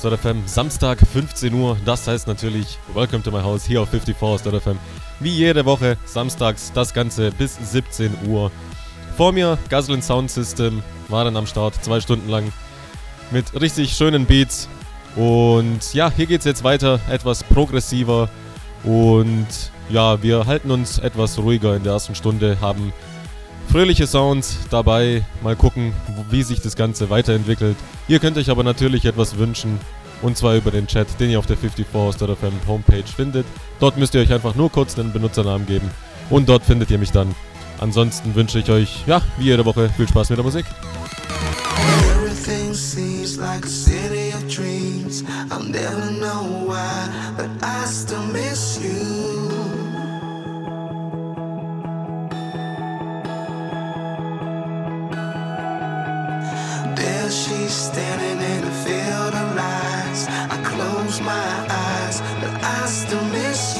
54house.fm, Samstag 15 Uhr. Das heißt natürlich Welcome to my house hier auf 54house.fm. Wie jede Woche, samstags das Ganze bis 17 Uhr. Vor mir Gasolin Sound System war dann am Start, zwei Stunden lang mit richtig schönen Beats. Und ja, hier geht's jetzt weiter, etwas progressiver. Und ja, wir halten uns etwas ruhiger in der ersten Stunde, haben fröhliche Sounds dabei. Mal gucken, wie sich das Ganze weiterentwickelt. Ihr könnt euch aber natürlich etwas wünschen. Und zwar über den Chat, den ihr auf der 54house.fm Homepage findet. Dort müsst ihr euch einfach nur kurz den Benutzernamen geben. Und dort findet ihr mich dann. Ansonsten wünsche ich euch, ja, wie jede Woche, viel Spaß mit der Musik. Everything seems like a city of dreams. I'll never know why, but I still miss you. There she's standing close my eyes, but I still miss you.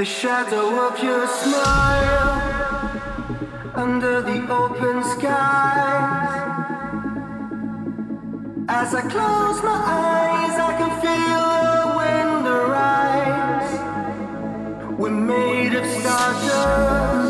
The shadow of your smile under the open skies. As I close my eyes, I can feel the wind arise. We're made of stardust.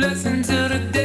blessing to the day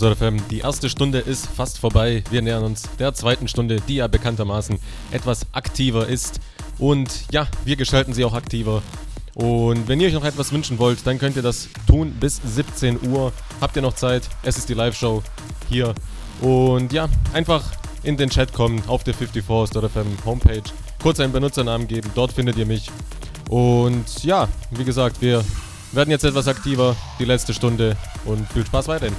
House FM. Die erste Stunde ist fast vorbei. Wir nähern uns der zweiten Stunde, die ja bekanntermaßen etwas aktiver ist. Und ja, wir gestalten sie auch aktiver. Und wenn ihr euch noch etwas wünschen wollt, dann könnt ihr das tun bis 17 Uhr. Habt ihr noch Zeit? Es ist die Live-Show hier. Und ja, einfach in den Chat kommen auf der 54.fm Homepage. Kurz einen Benutzernamen geben, dort findet ihr mich. Und ja, wie gesagt, wir werden jetzt etwas aktiver, die letzte Stunde und viel Spaß weiterhin.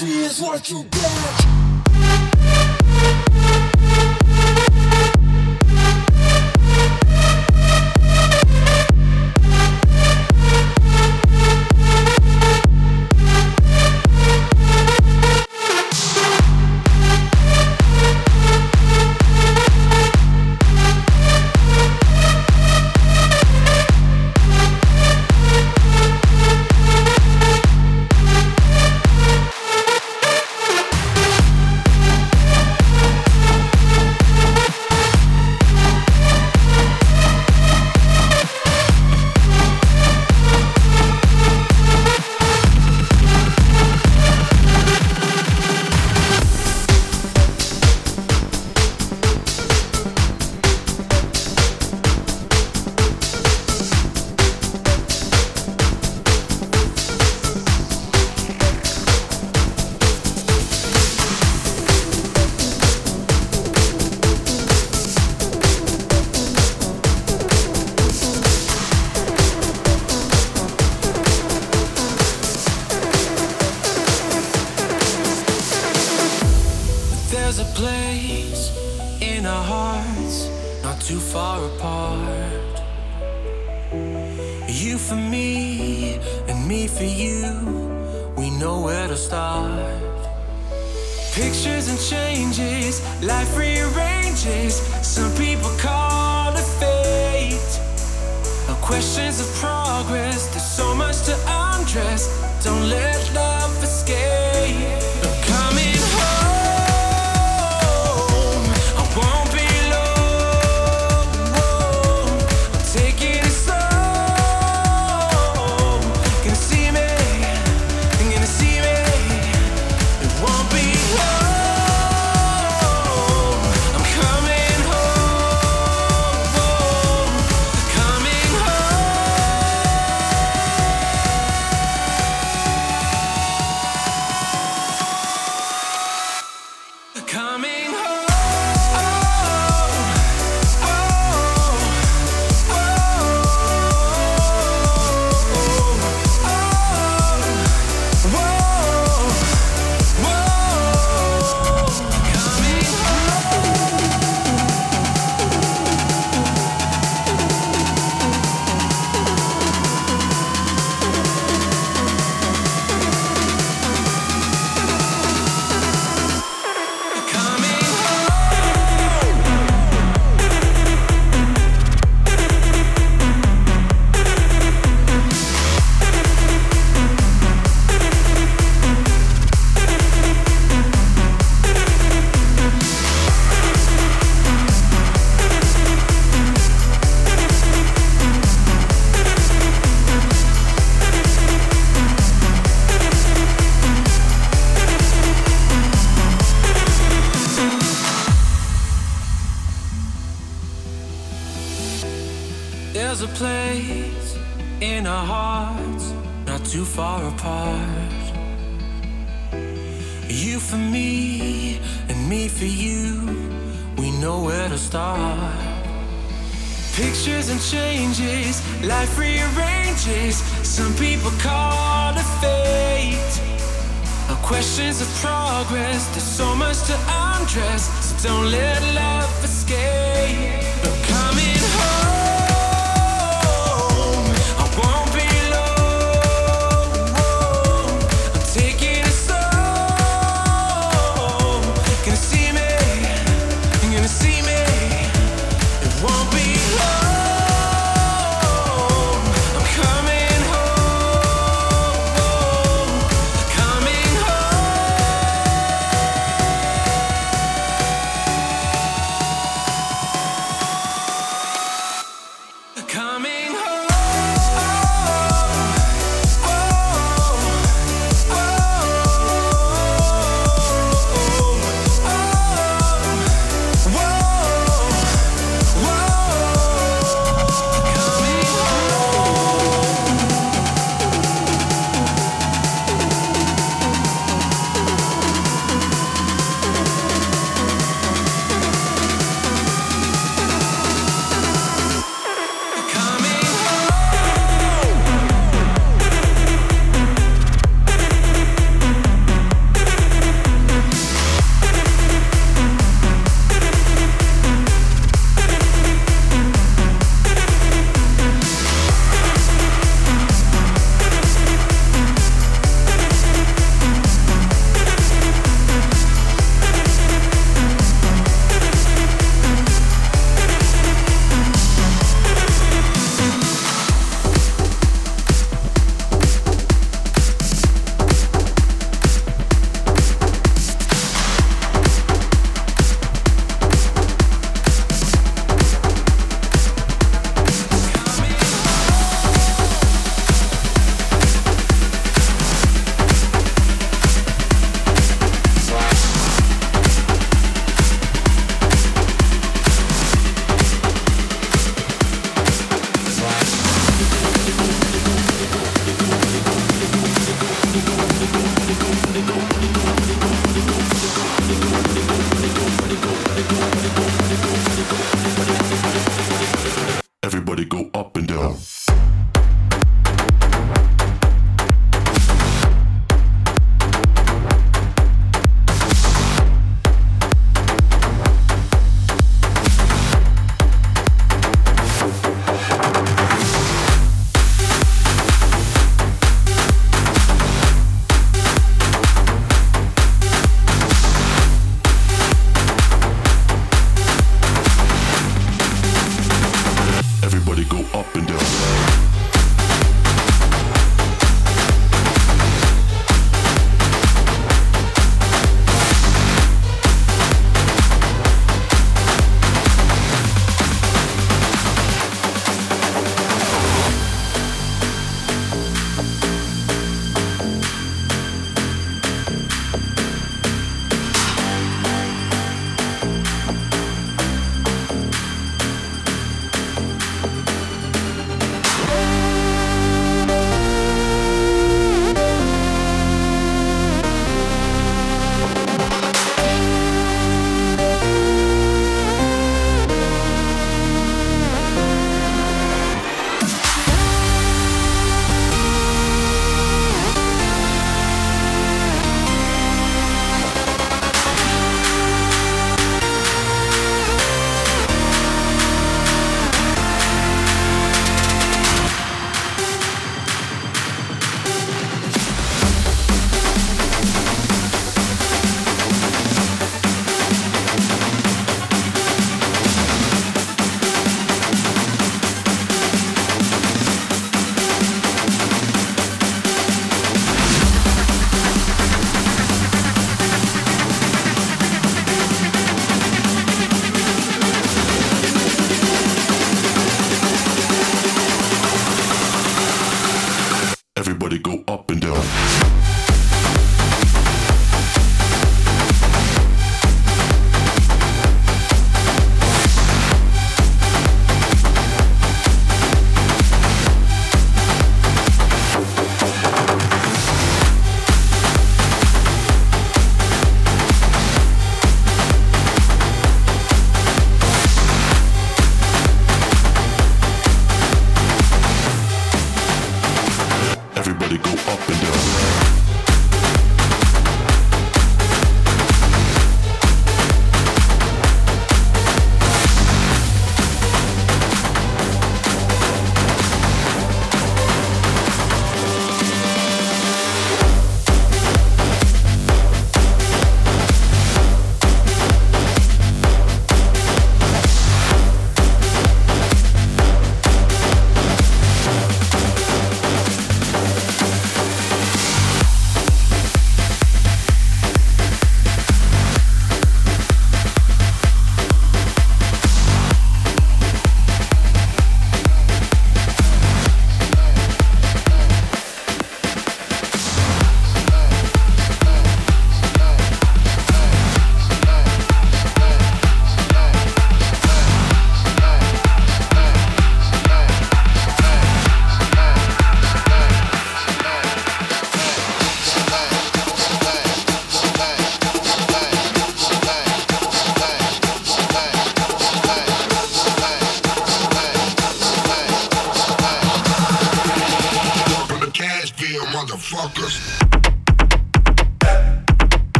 see is what you get. Questions of progress, there's so much to undress, so don't let love escape.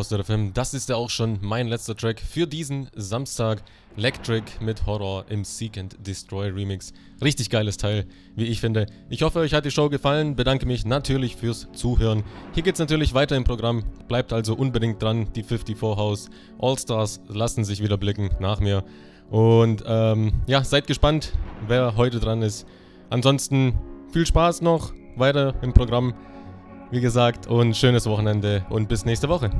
54 House FM, das ist ja auch schon mein letzter Track für diesen Samstag. Electric mit Horror im Seek and Destroy Remix. Richtig geiles Teil, wie ich finde. Ich hoffe, euch hat die Show gefallen. Bedanke mich natürlich fürs Zuhören. Hier geht's natürlich weiter im Programm. Bleibt also unbedingt dran. Die 54 House All-Stars lassen sich wieder blicken nach mir. Und ähm, ja, seid gespannt, wer heute dran ist. Ansonsten viel Spaß noch weiter im Programm wie gesagt, und schönes Wochenende und bis nächste Woche.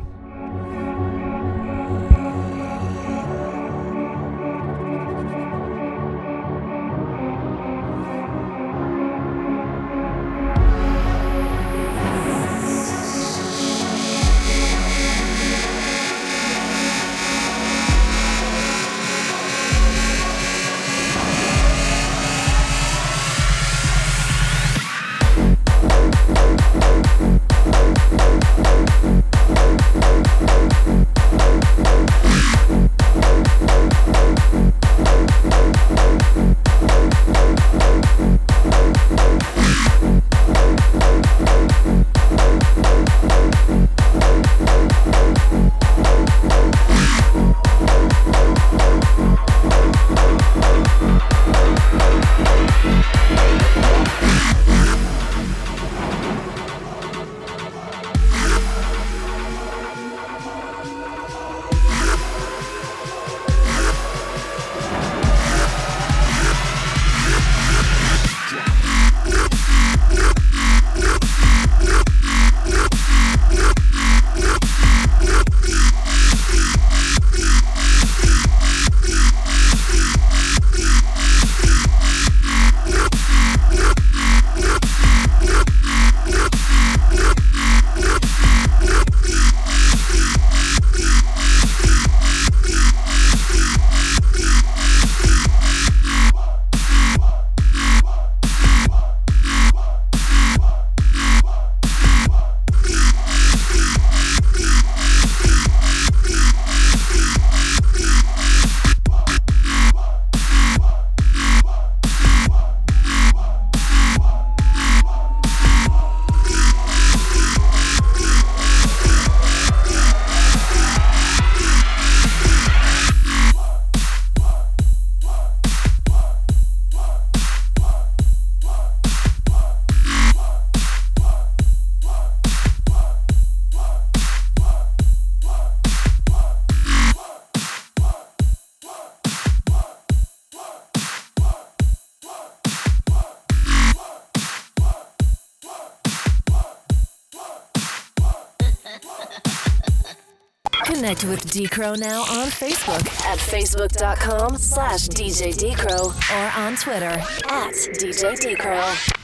With Decro now on Facebook at facebook.com slash DJ Decro or on Twitter at DJ Decro.